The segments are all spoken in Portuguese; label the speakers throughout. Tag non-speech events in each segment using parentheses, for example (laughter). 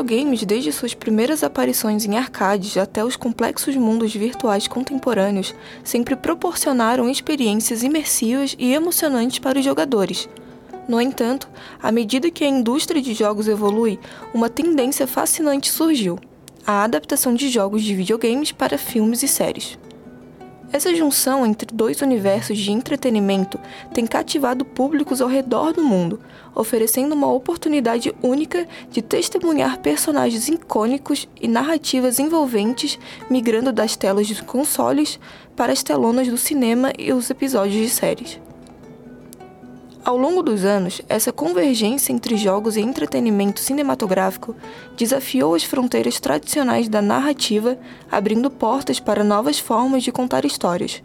Speaker 1: Videogames, desde suas primeiras aparições em arcades até os complexos mundos virtuais contemporâneos, sempre proporcionaram experiências imersivas e emocionantes para os jogadores. No entanto, à medida que a indústria de jogos evolui, uma tendência fascinante surgiu: a adaptação de jogos de videogames para filmes e séries. Essa junção entre dois universos de entretenimento tem cativado públicos ao redor do mundo, oferecendo uma oportunidade única de testemunhar personagens icônicos e narrativas envolventes migrando das telas de consoles para as telonas do cinema e os episódios de séries. Ao longo dos anos, essa convergência entre jogos e entretenimento cinematográfico desafiou as fronteiras tradicionais da narrativa, abrindo portas para novas formas de contar histórias,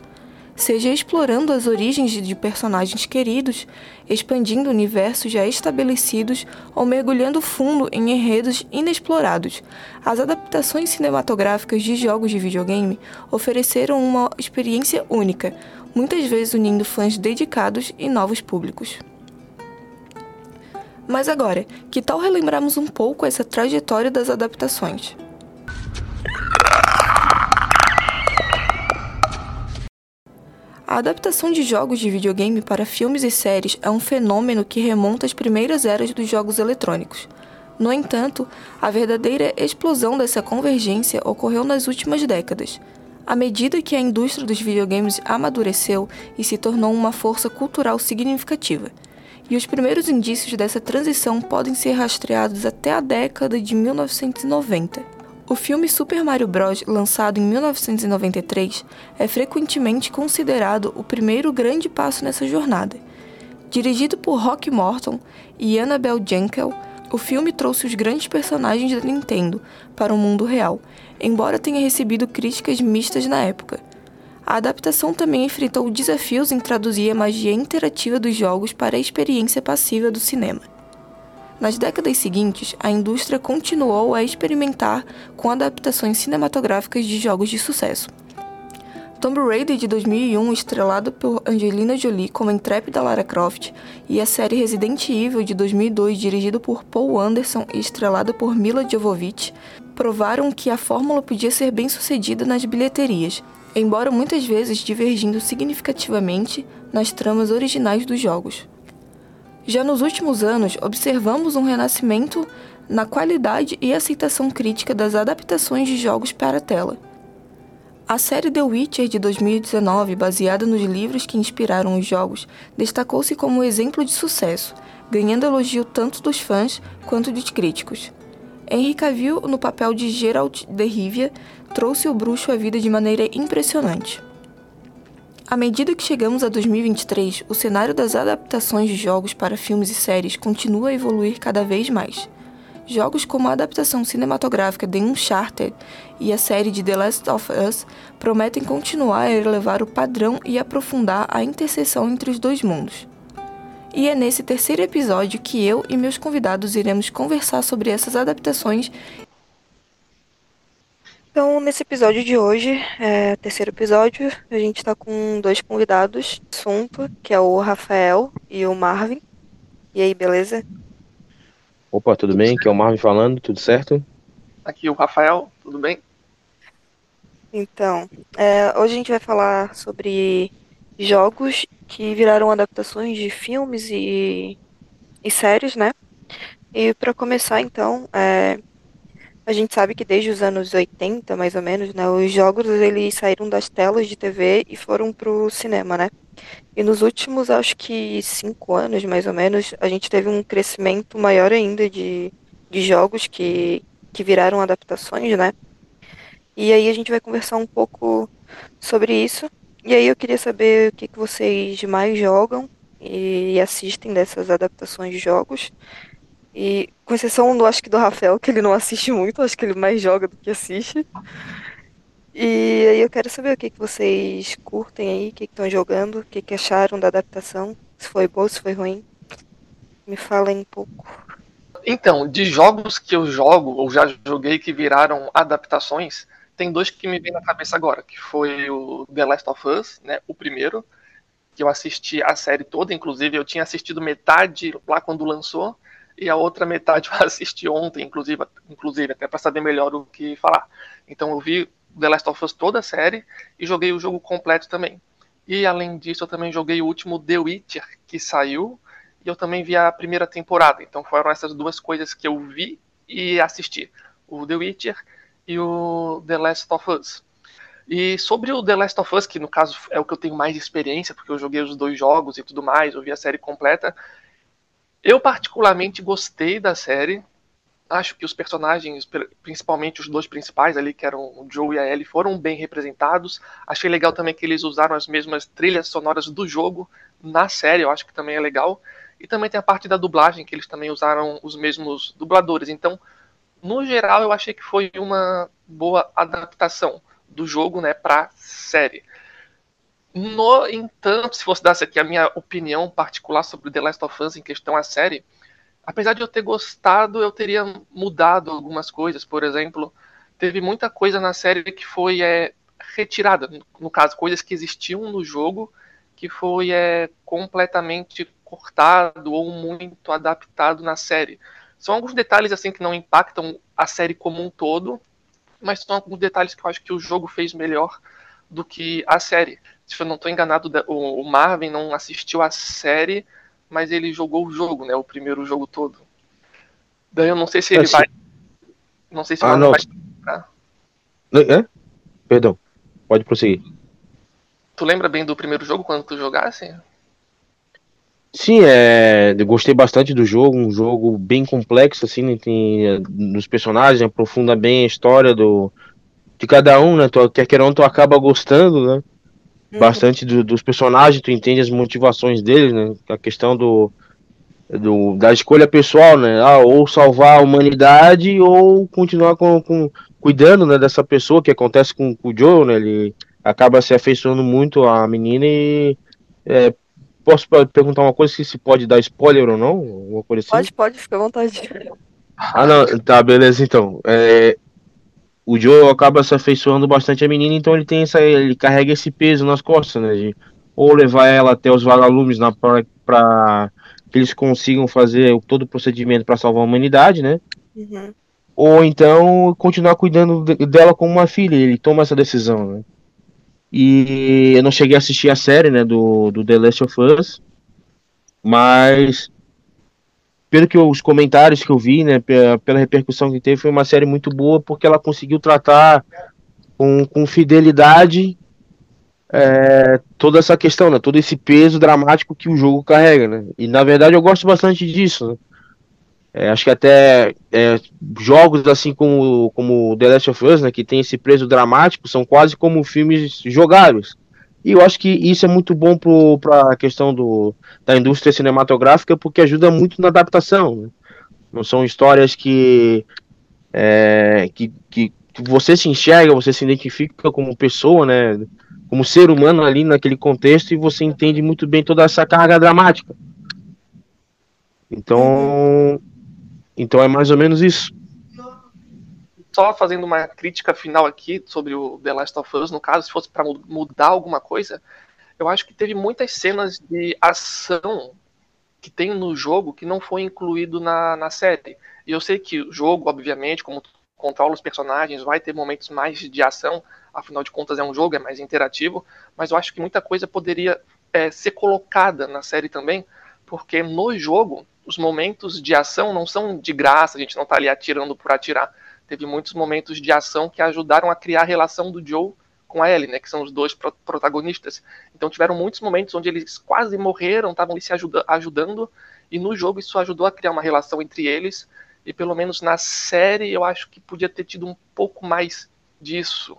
Speaker 1: seja explorando as origens de personagens queridos, expandindo universos já estabelecidos ou mergulhando fundo em enredos inexplorados. As adaptações cinematográficas de jogos de videogame ofereceram uma experiência única, muitas vezes unindo fãs dedicados e novos públicos. Mas agora, que tal relembrarmos um pouco essa trajetória das adaptações? A adaptação de jogos de videogame para filmes e séries é um fenômeno que remonta às primeiras eras dos jogos eletrônicos. No entanto, a verdadeira explosão dessa convergência ocorreu nas últimas décadas, à medida que a indústria dos videogames amadureceu e se tornou uma força cultural significativa. E os primeiros indícios dessa transição podem ser rastreados até a década de 1990. O filme Super Mario Bros., lançado em 1993, é frequentemente considerado o primeiro grande passo nessa jornada. Dirigido por Rock Morton e Annabelle Jankel, o filme trouxe os grandes personagens da Nintendo para o mundo real, embora tenha recebido críticas mistas na época. A adaptação também enfrentou desafios em traduzir a magia interativa dos jogos para a experiência passiva do cinema. Nas décadas seguintes, a indústria continuou a experimentar com adaptações cinematográficas de jogos de sucesso. Tomb Raider de 2001, estrelado por Angelina Jolie como intrépida Lara Croft, e a série Resident Evil de 2002, dirigido por Paul Anderson e estrelado por Mila Jovovich, provaram que a fórmula podia ser bem sucedida nas bilheterias, embora muitas vezes divergindo significativamente nas tramas originais dos jogos. Já nos últimos anos, observamos um renascimento na qualidade e aceitação crítica das adaptações de jogos para a tela. A série The Witcher de 2019, baseada nos livros que inspiraram os jogos, destacou-se como um exemplo de sucesso, ganhando elogio tanto dos fãs quanto dos críticos. Henry Cavill, no papel de Geralt de Rivia, trouxe o bruxo à vida de maneira impressionante. À medida que chegamos a 2023, o cenário das adaptações de jogos para filmes e séries continua a evoluir cada vez mais. Jogos como a adaptação cinematográfica de Uncharted e a série de The Last of Us prometem continuar a elevar o padrão e aprofundar a interseção entre os dois mundos. E é nesse terceiro episódio que eu e meus convidados iremos conversar sobre essas adaptações. Então, nesse episódio de hoje, é, terceiro episódio, a gente está com dois convidados, assunto, que é o Rafael e o Marvin. E aí, beleza?
Speaker 2: Opa, tudo, tudo bem? Certo. Aqui é o Marvin falando, tudo certo?
Speaker 3: Aqui o Rafael, tudo bem?
Speaker 1: Então, é, hoje a gente vai falar sobre jogos que viraram adaptações de filmes e, e séries, né? E para começar, então, é, a gente sabe que desde os anos 80, mais ou menos, né, os jogos eles saíram das telas de TV e foram pro cinema, né? E nos últimos, acho que cinco anos, mais ou menos, a gente teve um crescimento maior ainda de, de jogos que, que viraram adaptações, né? E aí a gente vai conversar um pouco sobre isso. E aí eu queria saber o que, que vocês mais jogam e assistem dessas adaptações de jogos. E com exceção do acho que do Rafael, que ele não assiste muito, acho que ele mais joga do que assiste. E aí eu quero saber o que, que vocês curtem aí, o que estão jogando, o que, que acharam da adaptação, se foi boa, se foi ruim. Me falem um pouco.
Speaker 3: Então, de jogos que eu jogo, ou já joguei que viraram adaptações, tem dois que me vêm na cabeça agora, que foi o The Last of Us, né, o primeiro, que eu assisti a série toda, inclusive eu tinha assistido metade lá quando lançou, e a outra metade (laughs) eu assisti ontem, inclusive, inclusive até para saber melhor o que falar. Então eu vi The Last of Us toda a série e joguei o jogo completo também. E além disso, eu também joguei o último The Witcher que saiu e eu também vi a primeira temporada. Então foram essas duas coisas que eu vi e assisti: o The Witcher e o The Last of Us. E sobre o The Last of Us, que no caso é o que eu tenho mais experiência, porque eu joguei os dois jogos e tudo mais, eu vi a série completa. Eu particularmente gostei da série. Acho que os personagens, principalmente os dois principais ali, que eram o Joe e a Ellie, foram bem representados. Achei legal também que eles usaram as mesmas trilhas sonoras do jogo na série, eu acho que também é legal. E também tem a parte da dublagem, que eles também usaram os mesmos dubladores. Então, no geral, eu achei que foi uma boa adaptação do jogo, né, para série. No entanto, se fosse dar aqui a minha opinião particular sobre The Last of Us em questão à série, apesar de eu ter gostado, eu teria mudado algumas coisas. Por exemplo, teve muita coisa na série que foi é, retirada, no caso, coisas que existiam no jogo que foi é, completamente cortado ou muito adaptado na série. São alguns detalhes assim que não impactam a série como um todo, mas são alguns detalhes que eu acho que o jogo fez melhor do que a série. Se eu não estou enganado, o Marvin não assistiu a série, mas ele jogou o jogo, né? O primeiro jogo todo. Daí eu não sei se ele é, vai. Não sei se
Speaker 2: ah, não. vai. É? Perdão, pode prosseguir.
Speaker 3: Tu lembra bem do primeiro jogo quando tu jogasse?
Speaker 2: Sim, é, eu gostei bastante do jogo, um jogo bem complexo, assim, né, tem, nos personagens, aprofunda bem a história do, de cada um, né, tu, quer ou não, tu acaba gostando, né. Bastante do, dos personagens, tu entende as motivações deles, né, a questão do, do, da escolha pessoal, né, ah, ou salvar a humanidade ou continuar com, com cuidando, né, dessa pessoa, que acontece com, com o Joe, né, ele acaba se afeiçoando muito à menina e é, Posso perguntar uma coisa, se pode dar spoiler ou não? Uma coisa assim?
Speaker 1: Pode, pode, fica à vontade.
Speaker 2: Ah, não, tá, beleza, então. É, o Joe acaba se afeiçoando bastante a menina, então ele tem essa, ele carrega esse peso nas costas, né? De, ou levar ela até os vagalumes na para que eles consigam fazer todo o procedimento para salvar a humanidade, né? Uhum. Ou então continuar cuidando dela como uma filha. Ele toma essa decisão, né? E eu não cheguei a assistir a série, né, do, do The Last of Us, mas pelo que os comentários que eu vi, né, pela, repercussão que teve, foi uma série muito boa porque ela conseguiu tratar com, com fidelidade é, toda essa questão, né, todo esse peso dramático que o jogo carrega, né. E na verdade eu gosto bastante disso, né. É, acho que até é, jogos assim como, como The Last of Us, né, que tem esse preço dramático, são quase como filmes jogáveis. E eu acho que isso é muito bom para a questão do, da indústria cinematográfica, porque ajuda muito na adaptação. Né? Não são histórias que, é, que, que você se enxerga, você se identifica como pessoa, né, como ser humano ali naquele contexto, e você entende muito bem toda essa carga dramática. Então, então é mais ou menos isso.
Speaker 3: Só fazendo uma crítica final aqui sobre o The Last of Us, no caso, se fosse para mudar alguma coisa, eu acho que teve muitas cenas de ação que tem no jogo que não foi incluído na, na série. E eu sei que o jogo, obviamente, como controla os personagens, vai ter momentos mais de ação, afinal de contas é um jogo, é mais interativo, mas eu acho que muita coisa poderia é, ser colocada na série também, porque no jogo os momentos de ação não são de graça, a gente não está ali atirando por atirar. Teve muitos momentos de ação que ajudaram a criar a relação do Joe com a Ellie, né, que são os dois pro protagonistas. Então tiveram muitos momentos onde eles quase morreram, estavam se ajuda ajudando, e no jogo isso ajudou a criar uma relação entre eles, e pelo menos na série eu acho que podia ter tido um pouco mais disso,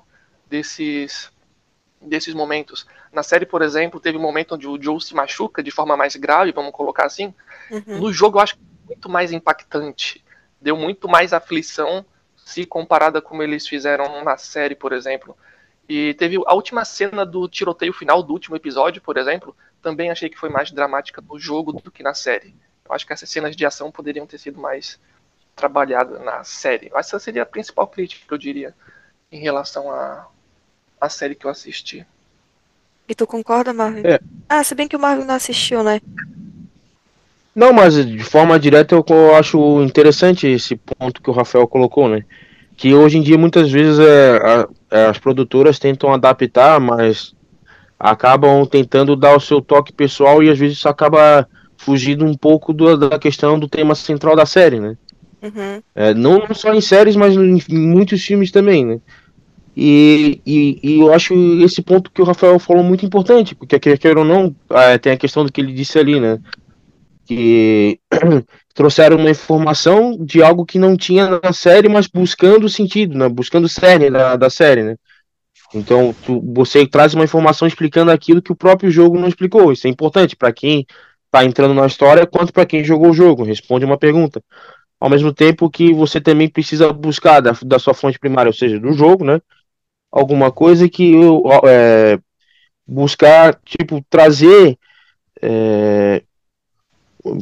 Speaker 3: desses desses momentos. Na série, por exemplo, teve um momento onde o Joe se machuca de forma mais grave, vamos colocar assim. Uhum. No jogo eu acho muito mais impactante. Deu muito mais aflição se comparada como eles fizeram na série, por exemplo. E teve a última cena do tiroteio final do último episódio, por exemplo, também achei que foi mais dramática no jogo do que na série. Eu acho que essas cenas de ação poderiam ter sido mais trabalhadas na série. Essa seria a principal crítica que eu diria em relação a, a série que eu assisti.
Speaker 1: E tu concorda, Marvin?
Speaker 2: É.
Speaker 1: Ah, se bem que o Marvin não assistiu, né?
Speaker 2: Não, mas de forma direta eu acho interessante esse ponto que o Rafael colocou, né? Que hoje em dia muitas vezes é, é, as produtoras tentam adaptar, mas acabam tentando dar o seu toque pessoal e às vezes isso acaba fugindo um pouco do, da questão do tema central da série, né? Uhum. É, não só em séries, mas em, em muitos filmes também, né? E, e, e, eu acho esse ponto que o Rafael falou muito importante, porque quer ou não, é, tem a questão do que ele disse ali, né? Que (clears throat) trouxeram uma informação de algo que não tinha na série, mas buscando sentido, né? Buscando o cerne da, da série, né? Então, tu, você traz uma informação explicando aquilo que o próprio jogo não explicou. Isso é importante para quem está entrando na história, quanto para quem jogou o jogo. Responde uma pergunta. Ao mesmo tempo que você também precisa buscar da, da sua fonte primária, ou seja, do jogo, né? alguma coisa que é, buscar, tipo, trazer, é,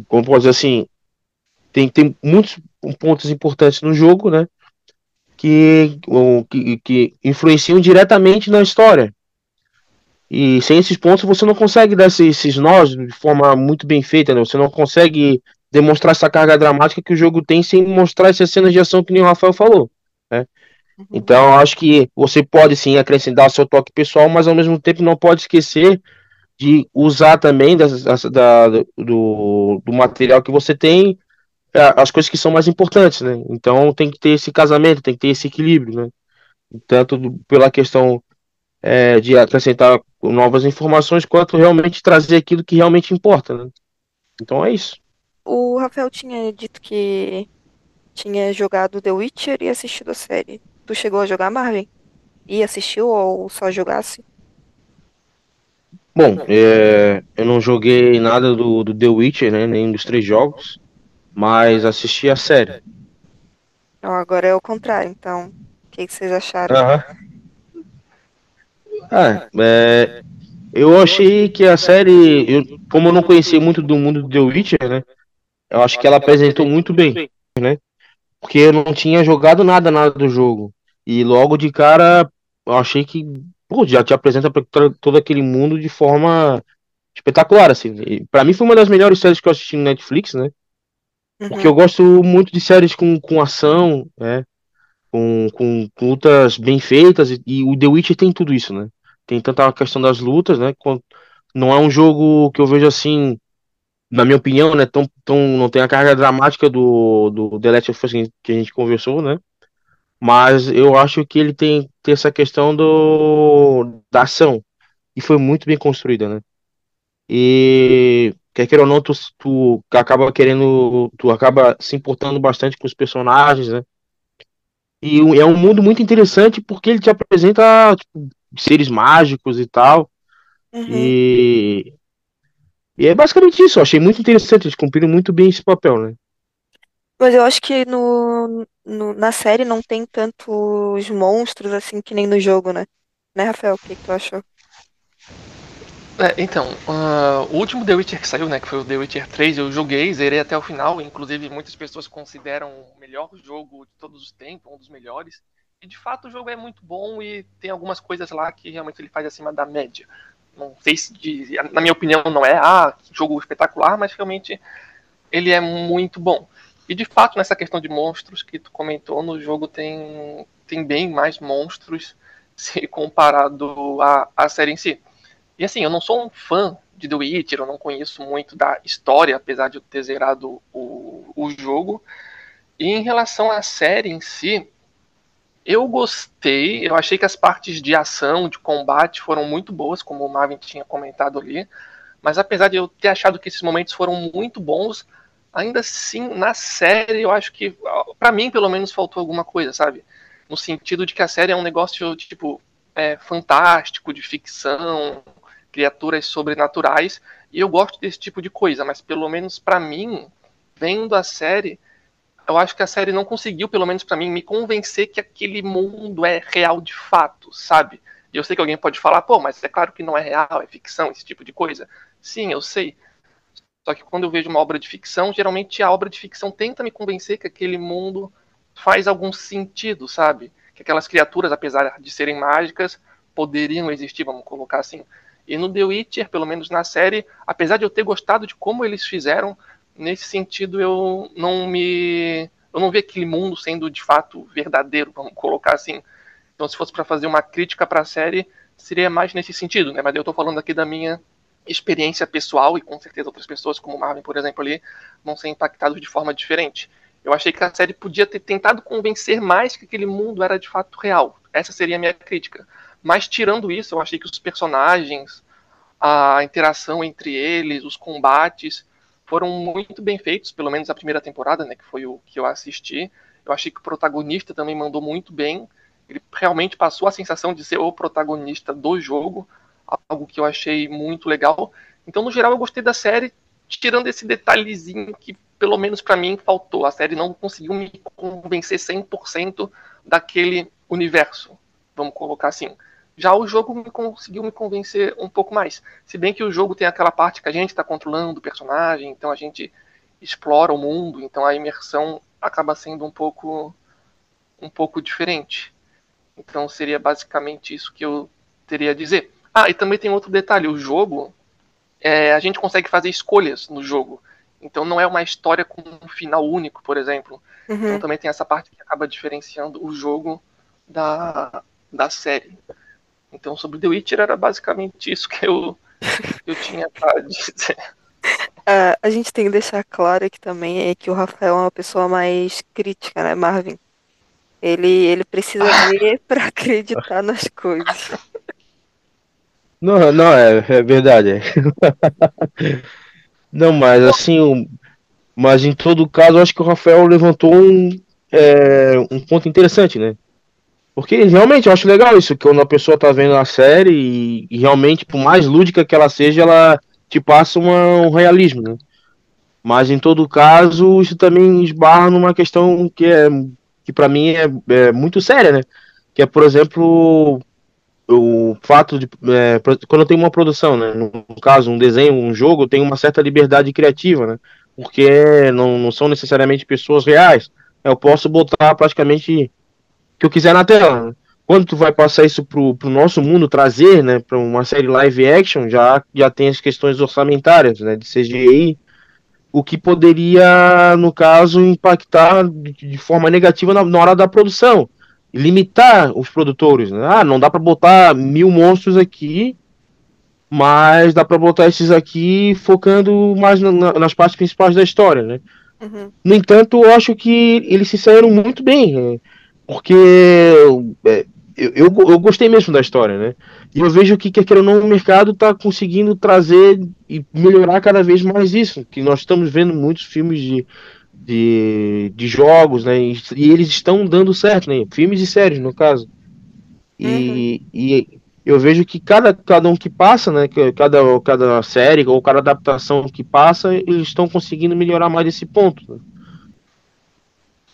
Speaker 2: como posso dizer assim, tem, tem muitos pontos importantes no jogo, né, que, que, que influenciam diretamente na história. E sem esses pontos você não consegue dar esses, esses nós de forma muito bem feita, né? Você não consegue demonstrar essa carga dramática que o jogo tem sem mostrar essas cenas de ação que nem o Rafael falou. Né? Uhum. Então, acho que você pode sim acrescentar seu toque pessoal, mas ao mesmo tempo não pode esquecer de usar também das, da, do, do material que você tem é, as coisas que são mais importantes, né? Então tem que ter esse casamento, tem que ter esse equilíbrio, né? Tanto pela questão é, de acrescentar novas informações, quanto realmente trazer aquilo que realmente importa, né? Então é isso.
Speaker 1: O Rafael tinha dito que tinha jogado The Witcher e assistido a série. Tu chegou a jogar Marvin? E assistiu ou só jogasse?
Speaker 2: Bom, é, eu não joguei nada do, do The Witcher, né? Nem dos três jogos, mas assisti a série.
Speaker 1: Então, agora é o contrário, então. O que, que vocês acharam?
Speaker 2: Uhum. Ah, é, eu achei que a série, eu, como eu não conhecia muito do mundo do The Witcher, né? Eu acho que ela apresentou muito bem, né? Porque eu não tinha jogado nada, nada do jogo. E logo de cara, eu achei que pô, já te apresenta para todo aquele mundo de forma espetacular, assim. Para mim foi uma das melhores séries que eu assisti no Netflix, né? Uhum. Porque eu gosto muito de séries com, com ação, né? Com, com, com lutas bem feitas, e, e, o The Witcher tem tudo isso, né? Tem tanta questão das lutas, né? Não é um jogo que eu vejo assim na minha opinião, né, tão, tão, não tem a carga dramática do, do The Last of Us que a gente conversou, né? Mas eu acho que ele tem, tem essa questão do, da ação. E foi muito bem construída, né? E quer queira ou não, tu, tu acaba querendo. Tu acaba se importando bastante com os personagens, né? E é um mundo muito interessante porque ele te apresenta tipo, seres mágicos e tal. Uhum. E e é basicamente isso, eu achei muito interessante, eles cumpriram muito bem esse papel, né?
Speaker 1: Mas eu acho que no, no- na série não tem tantos monstros assim que nem no jogo, né? Né, Rafael? O que, que tu achou?
Speaker 3: É, então, ah, o último The Witcher que saiu, né, que foi o The Witcher 3, eu joguei, zerei até o final, inclusive muitas pessoas consideram o melhor jogo de todos os tempos, um dos melhores. E de fato o jogo é muito bom e tem algumas coisas lá que realmente ele faz acima da média não sei se, na minha opinião, não é ah, jogo espetacular, mas realmente ele é muito bom. E de fato, nessa questão de monstros que tu comentou, no jogo tem, tem bem mais monstros (laughs) se comparado à, à série em si. E assim, eu não sou um fã de The Witcher, eu não conheço muito da história, apesar de eu ter zerado o, o jogo. E em relação à série em si, eu gostei, eu achei que as partes de ação, de combate foram muito boas, como o Marvin tinha comentado ali. Mas apesar de eu ter achado que esses momentos foram muito bons, ainda assim, na série, eu acho que, para mim, pelo menos, faltou alguma coisa, sabe? No sentido de que a série é um negócio, tipo, é, fantástico, de ficção, criaturas sobrenaturais, e eu gosto desse tipo de coisa, mas pelo menos para mim, vendo a série, eu acho que a série não conseguiu, pelo menos para mim, me convencer que aquele mundo é real de fato, sabe? E eu sei que alguém pode falar, pô, mas é claro que não é real, é ficção, esse tipo de coisa. Sim, eu sei. Só que quando eu vejo uma obra de ficção, geralmente a obra de ficção tenta me convencer que aquele mundo faz algum sentido, sabe? Que aquelas criaturas, apesar de serem mágicas, poderiam existir, vamos colocar assim. E no The Witcher, pelo menos na série, apesar de eu ter gostado de como eles fizeram, nesse sentido eu não me eu não vi aquele mundo sendo de fato verdadeiro, vamos colocar assim. Então, se fosse para fazer uma crítica para a série, seria mais nesse sentido, né? Mas eu estou falando aqui da minha experiência pessoal e com certeza outras pessoas, como Marvin, por exemplo, ali, vão ser impactados de forma diferente. Eu achei que a série podia ter tentado convencer mais que aquele mundo era de fato real. Essa seria a minha crítica. Mas tirando isso, eu achei que os personagens, a interação entre eles, os combates, foram muito bem feitos, pelo menos a primeira temporada, né, que foi o que eu assisti. Eu achei que o protagonista também mandou muito bem. Ele realmente passou a sensação de ser o protagonista do jogo, algo que eu achei muito legal. Então, no geral, eu gostei da série, tirando esse detalhezinho que, pelo menos para mim, faltou. A série não conseguiu me convencer 100% daquele universo, vamos colocar assim. Já o jogo me conseguiu me convencer um pouco mais. Se bem que o jogo tem aquela parte que a gente está controlando o personagem, então a gente explora o mundo, então a imersão acaba sendo um pouco um pouco diferente. Então seria basicamente isso que eu teria a dizer. Ah, e também tem outro detalhe: o jogo, é, a gente consegue fazer escolhas no jogo. Então não é uma história com um final único, por exemplo. Uhum. Então também tem essa parte que acaba diferenciando o jogo da, da série. Então, sobre The Witcher era basicamente isso que eu, eu tinha para (laughs) dizer.
Speaker 1: Uh, a gente tem que deixar claro aqui também é que o Rafael é uma pessoa mais crítica, né, Marvin? Ele, ele precisa (laughs) ver para acreditar nas coisas.
Speaker 2: Não, não, é, é verdade. (laughs) não, mas assim, mas em todo caso, acho que o Rafael levantou um, é, um ponto interessante, né? Porque realmente eu acho legal isso, que quando a pessoa tá vendo a série e, e realmente, por mais lúdica que ela seja, ela te passa uma, um realismo, né? Mas em todo caso, isso também esbarra numa questão que é que para mim é, é, muito séria, né? Que é, por exemplo, o fato de é, quando eu tenho uma produção, né? No caso, um desenho, um jogo, eu tenho uma certa liberdade criativa, né? Porque não, não são necessariamente pessoas reais. Eu posso botar praticamente que eu quiser na tela. Né? Quando tu vai passar isso pro, pro nosso mundo, trazer, né, para uma série live action, já, já tem as questões orçamentárias, né, de CGI, o que poderia, no caso, impactar de, de forma negativa na, na, hora da produção. Limitar os produtores. Né? Ah, não dá para botar mil monstros aqui, mas dá para botar esses aqui focando mais na, nas partes principais da história, né? Uhum. No entanto, eu acho que eles se saíram muito bem. Né? Porque é, eu, eu, eu, gostei mesmo da história, né? E eu vejo que, quer queira ou não, o mercado está conseguindo trazer e melhorar cada vez mais isso. Que nós estamos vendo muitos filmes de, de, de jogos, né? E, e eles estão dando certo, né? Filmes e séries, no caso. E, uhum. e eu vejo que cada, cada um que passa, né? Cada, cada série ou cada adaptação que passa, eles estão conseguindo melhorar mais esse ponto. Né?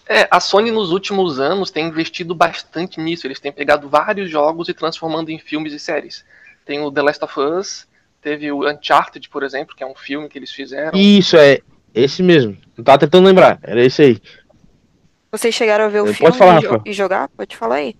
Speaker 3: É, a Sony nos últimos anos tem investido bastante nisso. Eles têm pegado vários jogos e transformando em filmes e séries. Tem o The Last of Us, teve o Uncharted, por exemplo, que é um filme que eles fizeram.
Speaker 2: Isso, é esse mesmo. Não tava tentando lembrar, era esse aí.
Speaker 1: Vocês chegaram a ver o eu filme falar, e, e jogar? Pode falar aí.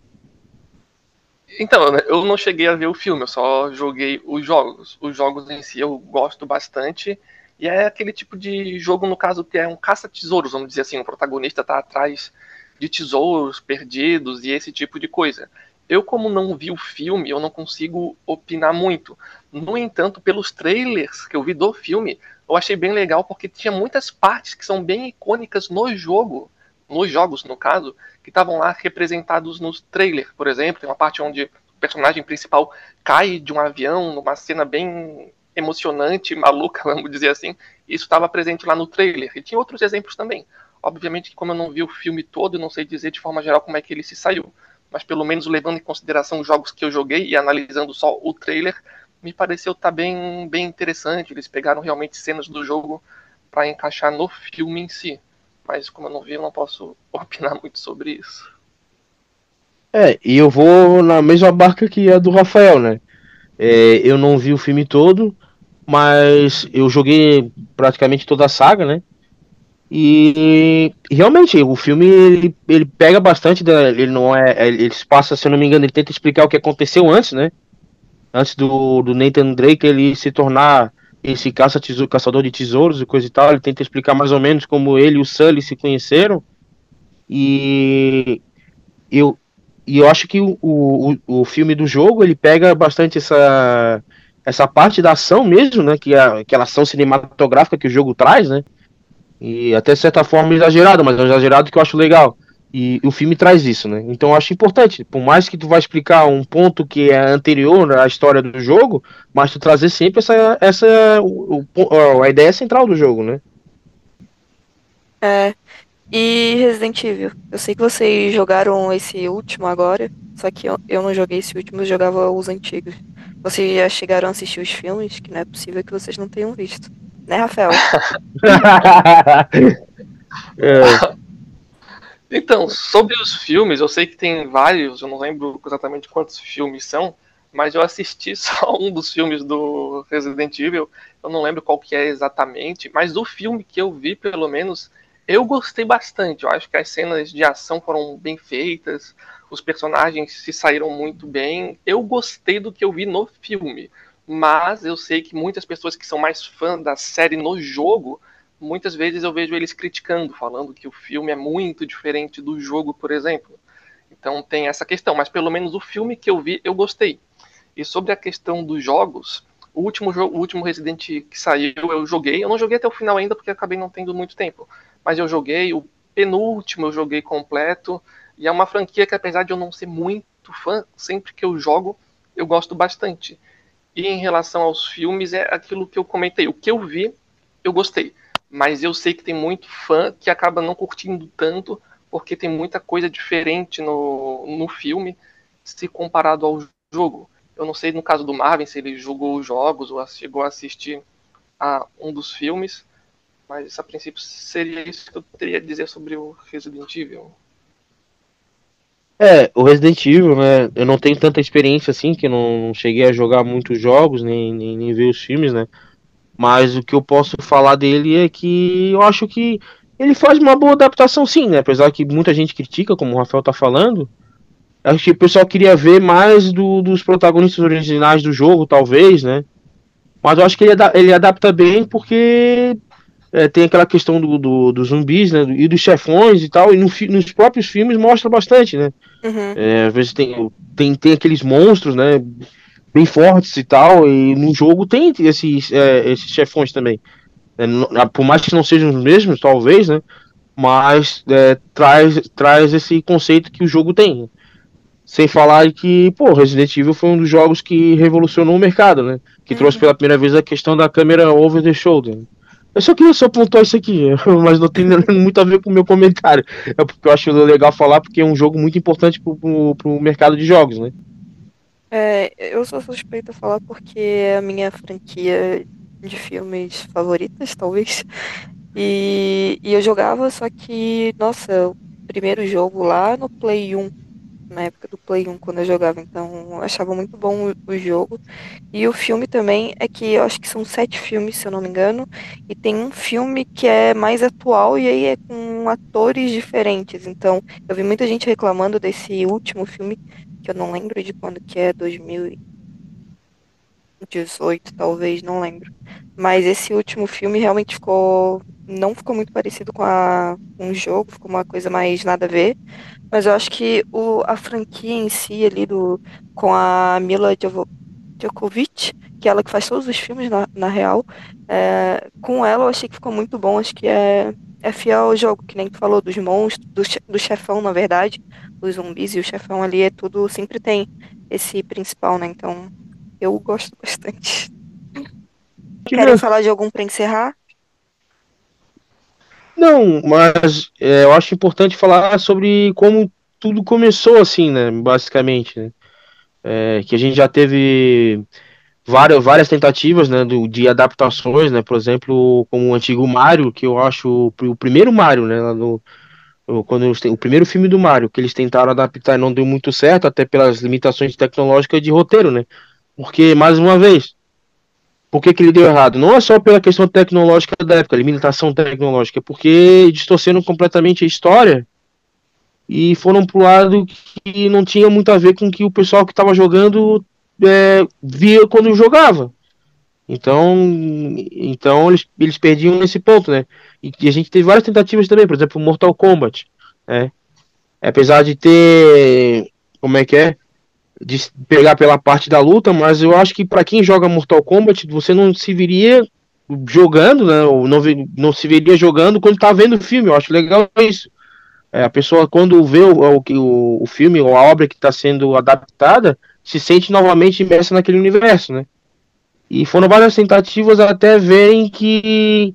Speaker 3: Então, né, eu não cheguei a ver o filme, eu só joguei os jogos. Os jogos em si eu gosto bastante. E é aquele tipo de jogo, no caso, que é um caça-tesouros, vamos dizer assim. O protagonista está atrás de tesouros perdidos e esse tipo de coisa. Eu, como não vi o filme, eu não consigo opinar muito. No entanto, pelos trailers que eu vi do filme, eu achei bem legal porque tinha muitas partes que são bem icônicas no jogo, nos jogos, no caso, que estavam lá representados nos trailers. Por exemplo, tem uma parte onde o personagem principal cai de um avião numa cena bem emocionante, maluca, (laughs) vamos dizer assim. Isso estava presente lá no trailer. E tinha outros exemplos também. Obviamente que como eu não vi o filme todo, eu não sei dizer de forma geral como é que ele se saiu. Mas pelo menos levando em consideração os jogos que eu joguei e analisando só o trailer, me pareceu estar tá bem, bem interessante. Eles pegaram realmente cenas do jogo para encaixar no filme em si. Mas como eu não vi, eu não posso (laughs) opinar muito sobre isso.
Speaker 2: É, e eu vou na mesma barca que a do Rafael, né? É, eu não vi o filme todo, mas eu joguei praticamente toda a saga, né? E realmente o filme ele, ele pega bastante, ele não é, ele se passa, se eu não me engano, ele tenta explicar o que aconteceu antes, né? Antes do, do Nathan Drake ele se tornar esse caça -tesouro, caçador de tesouros e coisa e tal. Ele tenta explicar mais ou menos como ele e o Sully se conheceram. E eu, e eu acho que o, o, o filme do jogo ele pega bastante essa, essa parte da ação mesmo, né? Que é aquela ação cinematográfica que o jogo traz, né? E até certa forma exagerado, mas é um exagerado que eu acho legal. E o filme traz isso, né? Então eu acho importante, por mais que tu vai explicar um ponto que é anterior à história do jogo, mas tu trazer sempre essa, essa o, o, a ideia central do jogo, né?
Speaker 4: É. E Resident Evil, eu sei que vocês jogaram esse último agora, só que eu, eu não joguei esse último, eu jogava os antigos. Vocês já chegaram a assistir os filmes, que não é possível que vocês não tenham visto. Né, Rafael? (laughs)
Speaker 3: é. Então, sobre os filmes, eu sei que tem vários, eu não lembro exatamente quantos filmes são, mas eu assisti (laughs) só um dos filmes do Resident Evil, eu não lembro qual que é exatamente, mas do filme que eu vi, pelo menos, eu gostei bastante. Eu acho que as cenas de ação foram bem feitas, os personagens se saíram muito bem. Eu gostei do que eu vi no filme, mas eu sei que muitas pessoas que são mais fãs da série no jogo muitas vezes eu vejo eles criticando, falando que o filme é muito diferente do jogo, por exemplo. Então tem essa questão, mas pelo menos o filme que eu vi, eu gostei. E sobre a questão dos jogos, o último jogo, o último Resident que saiu, eu joguei. Eu não joguei até o final ainda porque acabei não tendo muito tempo. Mas eu joguei, o penúltimo eu joguei completo. E é uma franquia que, apesar de eu não ser muito fã, sempre que eu jogo, eu gosto bastante. E em relação aos filmes, é aquilo que eu comentei. O que eu vi, eu gostei mas eu sei que tem muito fã que acaba não curtindo tanto porque tem muita coisa diferente no, no filme se comparado ao jogo. Eu não sei no caso do Marvin se ele jogou os jogos ou chegou a assistir a um dos filmes, mas a princípio seria isso que eu teria a dizer sobre o Resident Evil.
Speaker 2: É, o Resident Evil, né? Eu não tenho tanta experiência assim, que não cheguei a jogar muitos jogos, nem, nem, nem ver os filmes, né? Mas o que eu posso falar dele é que eu acho que ele faz uma boa adaptação sim, né? Apesar que muita gente critica, como o Rafael tá falando. Acho que o pessoal queria ver mais do, dos protagonistas originais do jogo, talvez, né? Mas eu acho que ele, ele adapta bem porque é, tem aquela questão do, do, dos zumbis, né? E dos chefões e tal. E no, nos próprios filmes mostra bastante, né? Uhum. É, às vezes tem, tem, tem aqueles monstros, né? bem fortes e tal, e no jogo tem esses, é, esses chefões também. É, por mais que não sejam os mesmos, talvez, né? Mas é, traz, traz esse conceito que o jogo tem. Sem falar que, pô, Resident Evil foi um dos jogos que revolucionou o mercado, né? Que uhum. trouxe pela primeira vez a questão da câmera over the shoulder. Eu só queria só pontuar isso aqui, (laughs) mas não tem (laughs) muito a ver com o meu comentário. É porque eu acho legal falar, porque é um jogo muito importante pro, pro, pro mercado de jogos, né?
Speaker 4: É, eu sou suspeita a falar porque é a minha franquia de filmes favoritas, talvez. E, e eu jogava, só que, nossa, o primeiro jogo lá no Play 1, na época do Play 1, quando eu jogava, então eu achava muito bom o, o jogo. E o filme também é que eu acho que são sete filmes, se eu não me engano, e tem um filme que é mais atual e aí é com atores diferentes. Então, eu vi muita gente reclamando desse último filme que eu não lembro de quando que é, 2018 talvez, não lembro. Mas esse último filme realmente ficou, não ficou muito parecido com, a, o jogo, ficou uma coisa mais nada a ver. Mas eu acho que o, a franquia em si ali do, com a Mila Djokovic, que é ela que faz todos os filmes na, na real, é, com ela eu achei que ficou muito bom, acho que é, é fiel ao jogo, que nem tu falou, dos monstros, do, do chefão, na verdade, os zumbis e o chefão ali é tudo, sempre tem esse principal, né? Então, eu gosto bastante. Que Querem falar de algum para encerrar?
Speaker 2: Não, mas é, eu acho importante falar sobre como tudo começou assim, né? Basicamente, né? É, que a gente já teve várias, várias tentativas né, do, de adaptações, né? Por exemplo, como o antigo Mario, que eu acho o primeiro Mario, né? No, quando o primeiro filme do Mario, que eles tentaram adaptar e não deu muito certo, até pelas limitações tecnológicas de roteiro, né? Porque, mais uma vez, por que, que ele deu errado? Não é só pela questão tecnológica da época, limitação tecnológica, porque distorceram completamente a história e foram pro lado que não tinha muito a ver com o que o pessoal que estava jogando é, via quando jogava. Então, então eles, eles perdiam nesse ponto, né? E, e a gente teve várias tentativas também, por exemplo, Mortal Kombat, né? Apesar de ter, como é que é? De pegar pela parte da luta, mas eu acho que para quem joga Mortal Kombat, você não se viria jogando, né? Ou não, não se veria jogando quando tá vendo o filme. Eu acho legal isso. É, a pessoa, quando vê o, o, o filme ou a obra que está sendo adaptada, se sente novamente imersa naquele universo, né? E foram várias tentativas até verem que,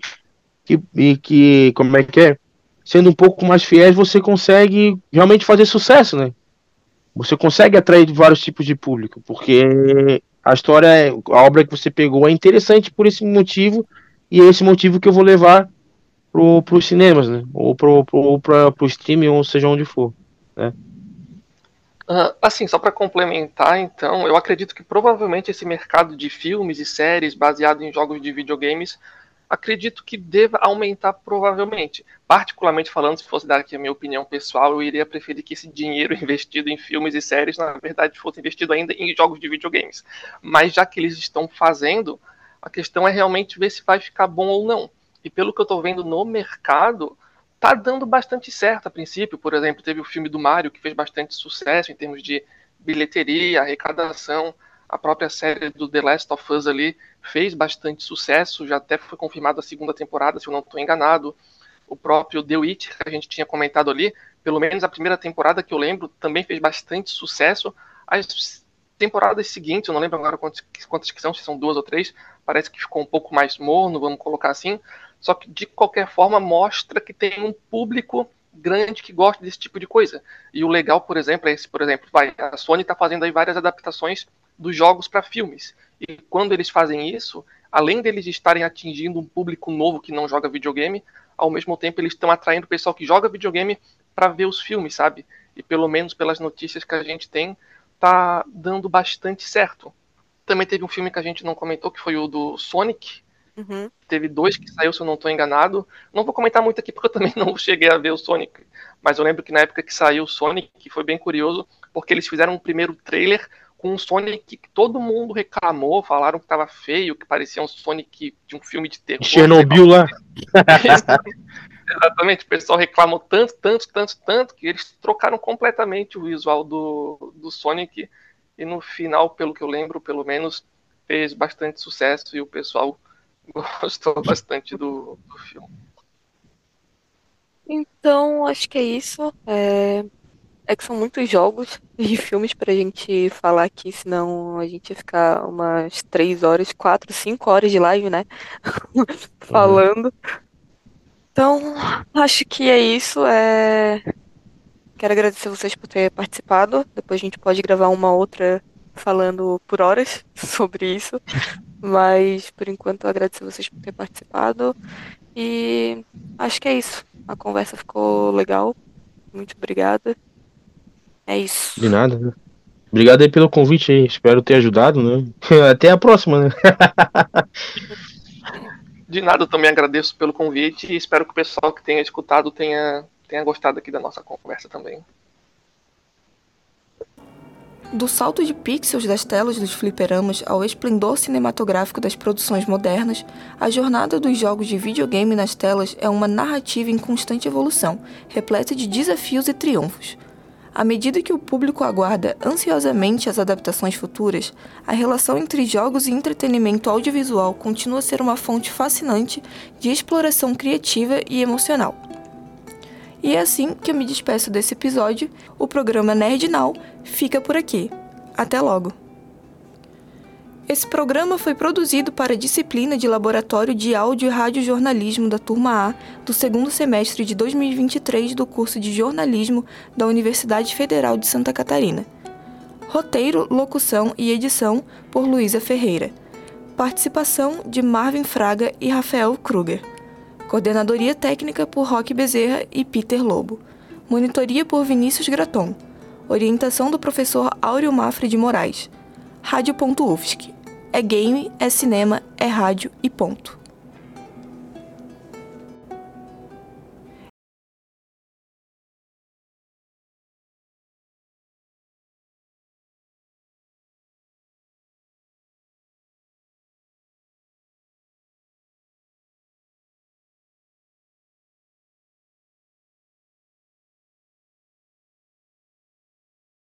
Speaker 2: que, que como é que é? Sendo um pouco mais fiéis, você consegue realmente fazer sucesso, né? Você consegue atrair vários tipos de público, porque a história, a obra que você pegou é interessante por esse motivo, e é esse motivo que eu vou levar pro, pros cinemas, né? Ou pro, pro, pra, pro streaming, ou seja onde for, né?
Speaker 3: Uh, assim, só para complementar, então, eu acredito que provavelmente esse mercado de filmes e séries baseado em jogos de videogames, acredito que deva aumentar provavelmente. Particularmente falando, se fosse dar aqui a minha opinião pessoal, eu iria preferir que esse dinheiro (laughs) investido em filmes e séries, na verdade, fosse investido ainda em jogos de videogames. Mas já que eles estão fazendo, a questão é realmente ver se vai ficar bom ou não. E pelo que eu estou vendo no mercado, tá dando bastante certo a princípio. Por exemplo, teve o filme do Mario que fez bastante sucesso em termos de bilheteria, arrecadação. A própria série do The Last of Us ali fez bastante sucesso, já até foi confirmada a segunda temporada, se eu não estou enganado. O próprio The Witch, que a gente tinha comentado ali, pelo menos a primeira temporada que eu lembro, também fez bastante sucesso. As temporadas seguintes, eu não lembro agora quantas, quantas que são, se são duas ou três, parece que ficou um pouco mais morno, vamos colocar assim. Só que de qualquer forma mostra que tem um público grande que gosta desse tipo de coisa. E o legal, por exemplo, é esse, por exemplo, vai, a Sony está fazendo aí várias adaptações dos jogos para filmes. E quando eles fazem isso, além deles estarem atingindo um público novo que não joga videogame, ao mesmo tempo eles estão atraindo o pessoal que joga videogame para ver os filmes, sabe? E pelo menos pelas notícias que a gente tem, tá dando bastante certo. Também teve um filme que a gente não comentou, que foi o do Sonic, Uhum. Teve dois que saiu, se eu não estou enganado. Não vou comentar muito aqui porque eu (laughs) também não cheguei a ver o Sonic. Mas eu lembro que na época que saiu o Sonic, foi bem curioso, porque eles fizeram um primeiro trailer com um Sonic que todo mundo reclamou, falaram que estava feio, que parecia um Sonic de um filme de terror.
Speaker 2: Chernobyl lá. (laughs)
Speaker 3: Exatamente, o pessoal reclamou tanto, tanto, tanto, tanto, que eles trocaram completamente o visual do, do Sonic. E no final, pelo que eu lembro, pelo menos, fez bastante sucesso e o pessoal (laughs) gostou bastante do, do filme.
Speaker 1: Então, acho que é isso. É... é, que são muitos jogos (laughs) e filmes pra gente falar aqui, senão a gente ia ficar umas 3 horas, 4, 5 horas de live, né? (laughs) Falando. Então, acho que é isso. É... Quero agradecer vocês por terem participado. Depois a gente pode gravar uma outra falando por horas (laughs) sobre isso. Mas por enquanto eu agradeço vocês por ter participado. E acho que é isso. A conversa ficou legal. Muito obrigada. É isso.
Speaker 2: De nada, né? Obrigado aí pelo convite aí. Espero ter ajudado, né? (laughs) Até a próxima, né? (laughs)
Speaker 3: De nada, eu também agradeço pelo convite e espero que o pessoal que tenha escutado tenha, tenha gostado aqui da nossa conversa também.
Speaker 1: Do salto de pixels das telas dos fliperamas ao esplendor cinematográfico das produções modernas, a jornada dos jogos de videogame nas telas é uma narrativa em constante evolução, repleta de desafios e triunfos. À medida que o público aguarda ansiosamente as adaptações futuras, a relação entre jogos e entretenimento audiovisual continua a ser uma fonte fascinante de exploração criativa e emocional. E é assim que eu me despeço desse episódio. O programa Nerd Now fica por aqui. Até logo! Esse programa foi produzido para a disciplina de Laboratório de Áudio e Radiojornalismo da Turma A do segundo semestre de 2023 do curso de Jornalismo da Universidade Federal de Santa Catarina. Roteiro, locução e edição por Luísa Ferreira. Participação de Marvin Fraga e Rafael Kruger. Coordenadoria técnica por Roque Bezerra e Peter Lobo. Monitoria por Vinícius Graton. Orientação do professor Áureo Mafre de Moraes. Rádio.UFSC. É game, é cinema, é rádio e ponto.